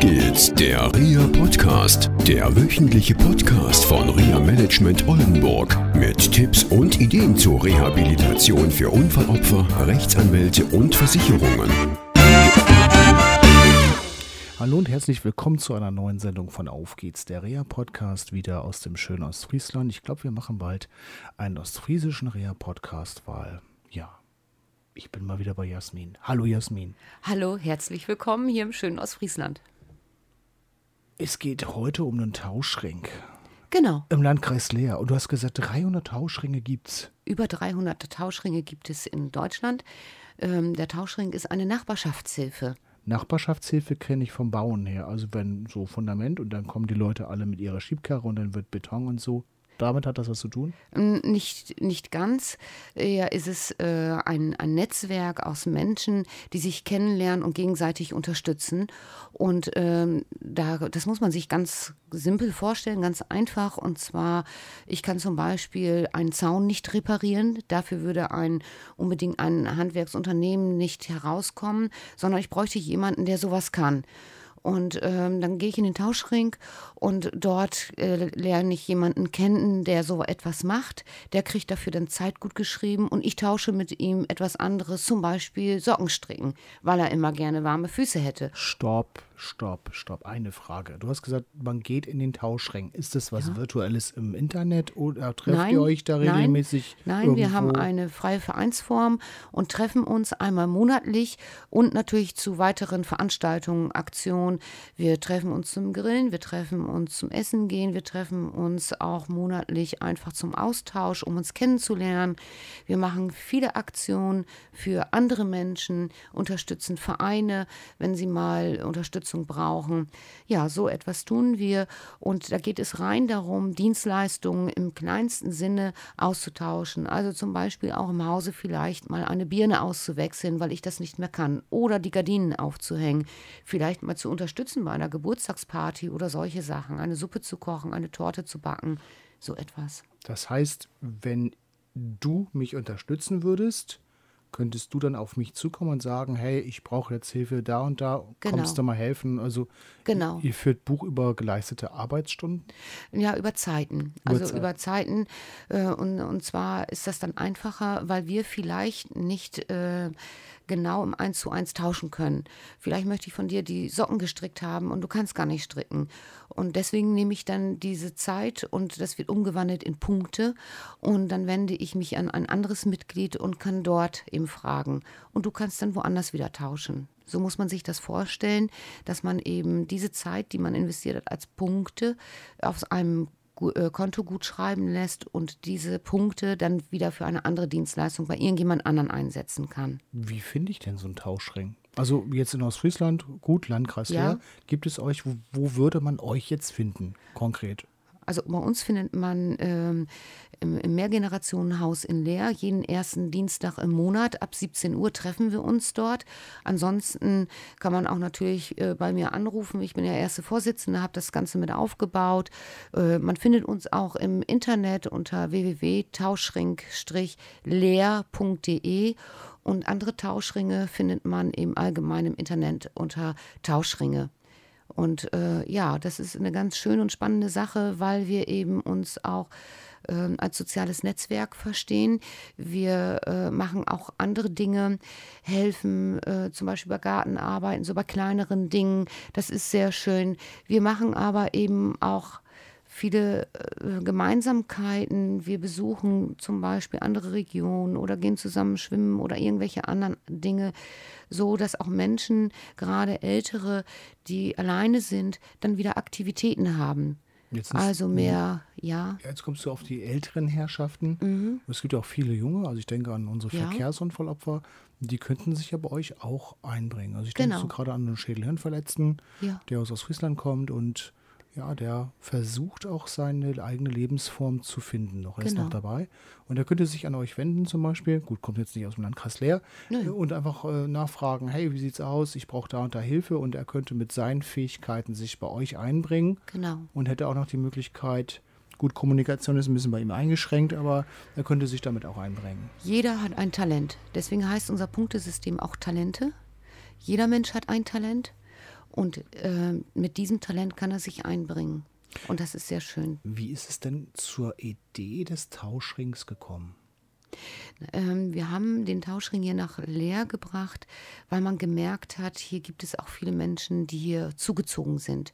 geht's, der RIA Podcast, der wöchentliche Podcast von RIA Management Oldenburg mit Tipps und Ideen zur Rehabilitation für Unfallopfer, Rechtsanwälte und Versicherungen. Hallo und herzlich willkommen zu einer neuen Sendung von Auf geht's, der Reha-Podcast, wieder aus dem schönen Ostfriesland. Ich glaube, wir machen bald einen ostfriesischen Reha-Podcast, weil, ja, ich bin mal wieder bei Jasmin. Hallo Jasmin. Hallo, herzlich willkommen hier im schönen Ostfriesland. Es geht heute um einen Tauschring Genau, im Landkreis Leer. Und du hast gesagt, 300 Tauschringe gibt's. über 300 Tauschringe gibt es in Deutschland. Ähm, der Tauschring ist eine Nachbarschaftshilfe. Nachbarschaftshilfe kenne ich vom Bauen her. Also wenn so Fundament und dann kommen die Leute alle mit ihrer Schiebkarre und dann wird Beton und so. Damit hat das was zu tun? Ähm, Nicht, nicht ganz. Eher ist es äh, ein, ein Netzwerk aus Menschen, die sich kennenlernen und gegenseitig unterstützen. Und ähm, da, das muss man sich ganz simpel vorstellen, ganz einfach. Und zwar, ich kann zum Beispiel einen Zaun nicht reparieren. Dafür würde ein unbedingt ein Handwerksunternehmen nicht herauskommen, sondern ich bräuchte jemanden, der sowas kann. Und ähm, dann gehe ich in den Tauschring und dort äh, lerne ich jemanden kennen, der so etwas macht. Der kriegt dafür dann Zeit gut geschrieben und ich tausche mit ihm etwas anderes, zum Beispiel Sockenstricken, weil er immer gerne warme Füße hätte. Stopp, stopp, stopp. Eine Frage. Du hast gesagt, man geht in den Tauschring. Ist das was Virtuelles im Internet oder trefft Nein, ihr euch da nein, regelmäßig? Nein, wir irgendwo? haben eine freie Vereinsform und treffen uns einmal monatlich und natürlich zu weiteren Veranstaltungen, Aktionen. Wir treffen uns zum Grillen, wir treffen uns zum Essen gehen, wir treffen uns auch monatlich einfach zum Austausch, um uns kennenzulernen. Wir machen viele Aktionen für andere Menschen, unterstützen Vereine, wenn sie mal Unterstützung brauchen. Ja, so etwas tun wir und da geht es rein darum, Dienstleistungen im kleinsten Sinne auszutauschen. Also zum Beispiel auch im Hause vielleicht mal eine Birne auszuwechseln, weil ich das nicht mehr kann. Oder die Gardinen aufzuhängen. Vielleicht mal zu unterstützen bei einer Geburtstagsparty oder solche Sachen. Eine Suppe zu kochen, eine Torte zu backen. So etwas. Das heißt, wenn du mich unterstützen würdest, könntest du dann auf mich zukommen und sagen, hey, ich brauche jetzt Hilfe da und da, Genau. kommst du mal helfen? Also Genau. ihr führt Buch über geleistete Arbeitsstunden. Ja, über Zeiten. Also Zeit. über Zeiten. Äh, und, und zwar ist das dann einfacher, weil wir vielleicht nicht äh, genau im 1 zu 1 tauschen können. Vielleicht möchte ich von dir die Socken gestrickt haben und du kannst gar nicht stricken. Und deswegen nehme ich dann diese Zeit und das wird umgewandelt in Punkte. Und dann wende ich mich an ein anderes Mitglied und kann dort eben fragen. Und du kannst dann woanders wieder tauschen. So muss man sich das vorstellen, dass man eben diese Zeit, die man investiert hat, als Punkte auf einem Konto gut schreiben lässt und diese Punkte dann wieder für eine andere Dienstleistung bei irgendjemand anderen einsetzen kann. Wie finde ich denn so einen Tauschring? Also jetzt in Ostfriesland, gut, Landkreis Ja. Leer, gibt es euch, wo, wo würde man euch jetzt finden, konkret? Also bei uns findet man ähm, im, im Mehrgenerationenhaus in Leer jeden ersten Dienstag im Monat ab 17 Uhr treffen wir uns dort. Ansonsten kann man auch natürlich äh, bei mir anrufen. Ich bin ja erste Vorsitzende, habe das Ganze mit aufgebaut. Äh, man findet uns auch im Internet unter www.tauschring-leer.de und andere Tauschringe findet man im allgemeinen im Internet unter Tauschringe. Und äh, ja, das ist eine ganz schöne und spannende Sache, weil wir eben uns auch ähm, als soziales Netzwerk verstehen. Wir äh, machen auch andere Dinge, helfen äh, zum Beispiel bei Gartenarbeiten, so bei kleineren Dingen. Das ist sehr schön. Wir machen aber eben auch viele äh, Gemeinsamkeiten. Wir besuchen zum Beispiel andere Regionen oder gehen zusammen schwimmen oder irgendwelche anderen Dinge, so dass auch Menschen, gerade Ältere, die alleine sind, dann wieder Aktivitäten haben. Jetzt ist- Also mehr, ja, Jetzt kommst du auf die älteren Herrschaften. Es gibt ja auch viele junge, also ich denke an unsere Mhm. Ja. Verkehrsunfallopfer, die könnten sich ja bei euch auch einbringen. Also ich denke Genau. so gerade an einen Schädelhirnverletzten, Ja. der aus Ostfriesland kommt und ja, der versucht auch seine eigene Lebensform zu finden. Noch er ist Genau. noch dabei. Und er könnte sich an euch wenden zum Beispiel. Gut, kommt jetzt nicht aus dem Landkreis Leer. Äh, Und einfach äh, nachfragen, hey, wie sieht's aus? Ich brauche da und da Hilfe. Und er könnte mit seinen Fähigkeiten sich bei euch einbringen genau. und hätte auch noch die Möglichkeit, gut, Kommunikation ist ein bisschen bei ihm eingeschränkt, aber er könnte sich damit auch einbringen. Jeder hat ein Talent. Deswegen heißt unser Punktesystem auch Talente. Jeder Mensch hat ein Talent. Und äh, mit diesem Talent kann er sich einbringen. Und das ist sehr schön. Wie ist es denn zur Idee des Tauschrings gekommen? Ähm, wir haben den Tauschring hier nach Leer gebracht, weil man gemerkt hat, hier gibt es auch viele Menschen, die hier zugezogen sind.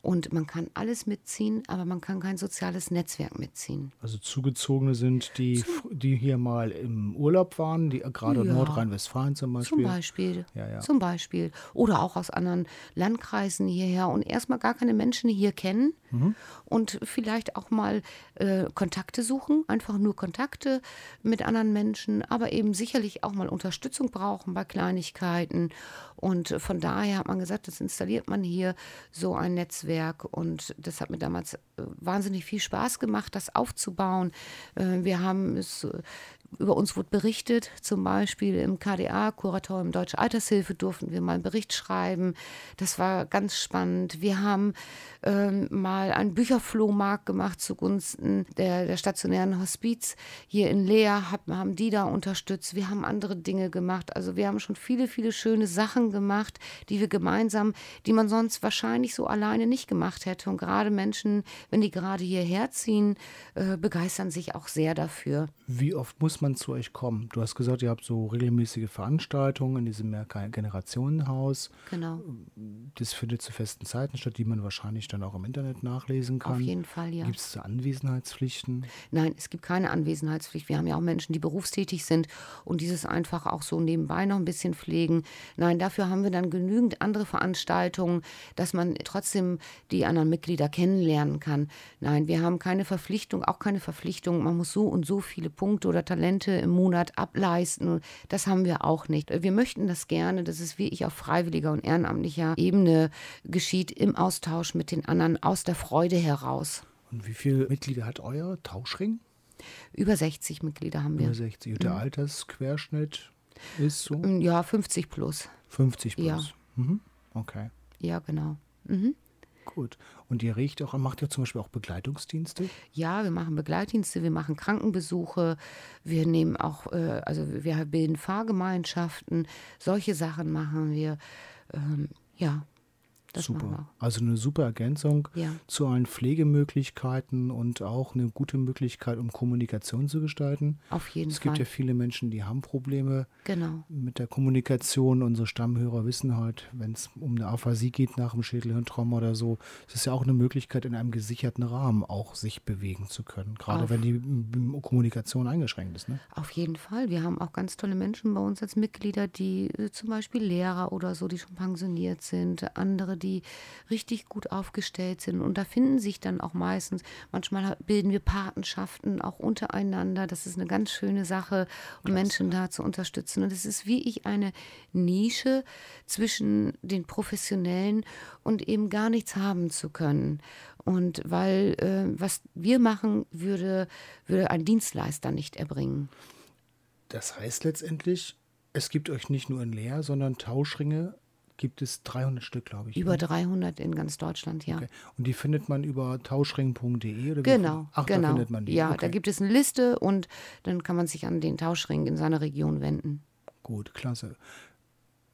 Und man kann alles mitziehen, aber man kann kein soziales Netzwerk mitziehen. Also Zugezogene sind die, die hier mal im Urlaub waren, die gerade Ja. Nordrhein-Westfalen zum Beispiel. Zum Beispiel. Ja, ja. Zum Beispiel. Oder auch aus anderen Landkreisen hierher und erstmal gar keine Menschen hier kennen Mhm. und vielleicht auch mal äh, Kontakte suchen, einfach nur Kontakte mit anderen Menschen, aber eben sicherlich auch mal Unterstützung brauchen bei Kleinigkeiten. Und von daher hat man gesagt, das installiert man hier so ein Netzwerk und das hat mir damals äh, wahnsinnig viel Spaß gemacht, das aufzubauen. Äh, Wir haben es äh, über uns wurde berichtet, zum Beispiel im KDA, Kuratorium Deutsche Altershilfe, durften wir mal einen Bericht schreiben. Das war ganz spannend. Wir haben ähm, mal einen Bücherflohmarkt gemacht zugunsten der, der stationären Hospiz hier in Leer, hab, haben die da unterstützt. Wir haben andere Dinge gemacht. Also wir haben schon viele, viele schöne Sachen gemacht, die wir gemeinsam, die man sonst wahrscheinlich so alleine nicht gemacht hätte. Und gerade Menschen, wenn die gerade hierher ziehen, äh, begeistern sich auch sehr dafür. Wie oft muss man zu euch kommen? Du hast gesagt, ihr habt so regelmäßige Veranstaltungen in diesem Mehrgenerationenhaus. Genau. Das findet zu festen Zeiten statt, die man wahrscheinlich dann auch im Internet nachlesen kann. Auf jeden Fall, ja. Gibt es Anwesenheitspflichten? Nein, es gibt keine Anwesenheitspflicht. Wir haben ja auch Menschen, die berufstätig sind und dieses einfach auch so nebenbei noch ein bisschen pflegen. Nein, dafür haben wir dann genügend andere Veranstaltungen, dass man trotzdem die anderen Mitglieder kennenlernen kann. Nein, wir haben keine Verpflichtung, auch keine Verpflichtung, man muss so und so viele Punkte oder Talente im Monat ableisten. Das haben wir auch nicht. Wir möchten das gerne, dass es wirklich auf freiwilliger und ehrenamtlicher Ebene geschieht, im Austausch mit den anderen, aus der Freude heraus. Und wie viele Mitglieder hat euer Tauschring? Über 60 Mitglieder haben wir. Über 60. Und der Altersquerschnitt ist so Ja, 50 plus. 50 plus. Ja. Mhm. Okay, Ja, genau. Mhm. Gut. Und ihr riecht auch, macht ihr zum Beispiel auch Begleitungsdienste? Ja, wir machen Begleitdienste, wir machen Krankenbesuche, wir nehmen auch, äh, also wir bilden Fahrgemeinschaften, solche Sachen machen wir. Ähm, ja, das. Super. Also eine super Ergänzung Ja. zu allen Pflegemöglichkeiten und auch eine gute Möglichkeit, um Kommunikation zu gestalten. Auf jeden Es gibt Fall. ja viele Menschen, die haben Probleme Genau. mit der Kommunikation. Unsere Stammhörer wissen halt, wenn es um eine Aphasie geht nach einem Schädelhirntrauma oder so, es ist ja auch eine Möglichkeit, in einem gesicherten Rahmen auch sich bewegen zu können. Gerade Auf- wenn die Kommunikation eingeschränkt ist. Ne? Auf jeden Fall. Wir haben auch ganz tolle Menschen bei uns als Mitglieder, die äh, zum Beispiel Lehrer oder so, die schon pensioniert sind, andere, die richtig gut aufgestellt sind. Und da finden sich dann auch meistens, manchmal bilden wir Patenschaften auch untereinander. Das ist eine ganz schöne Sache, um Menschen da zu unterstützen. Und es ist wie ich eine Nische zwischen den Professionellen und eben gar nichts haben zu können. Und weil äh, was wir machen, würde, würde ein Dienstleister nicht erbringen. Das heißt letztendlich, es gibt euch nicht nur in Leer, sondern Tauschringe gibt es 300 Stück, glaube ich. Über ne? 300 in ganz Deutschland, ja. Okay. Und die findet man über tauschring.de oder Genau, Ach, genau. da findet man die. Ja, okay. da gibt es eine Liste und dann kann man sich an den Tauschring in seiner Region wenden. Gut, klasse.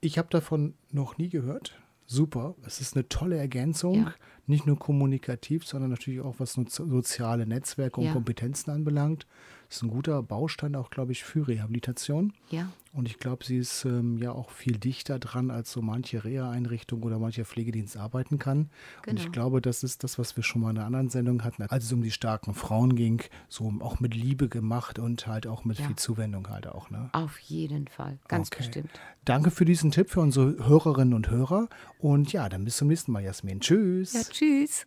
Ich habe davon noch nie gehört. Super. Es ist eine tolle Ergänzung. Ja. Nicht nur kommunikativ, sondern natürlich auch was so- soziale Netzwerke und Ja. Kompetenzen anbelangt. Das ist ein guter Baustein auch, glaube ich, für Rehabilitation. Ja, Und ich glaube, sie ist ähm, ja auch viel dichter dran, als so manche Reha-Einrichtung oder mancher Pflegedienst arbeiten kann. Und Genau. ich glaube, das ist das, was wir schon mal in einer anderen Sendung hatten, als es um die starken Frauen ging, so auch mit Liebe gemacht und halt auch mit Ja. viel Zuwendung halt auch. Ne? auf jeden Fall. Ganz Okay. bestimmt. Danke für diesen Tipp für unsere Hörerinnen und Hörer. Und ja, dann bis zum nächsten Mal, Jasmin. Tschüss. Ja, tschüss.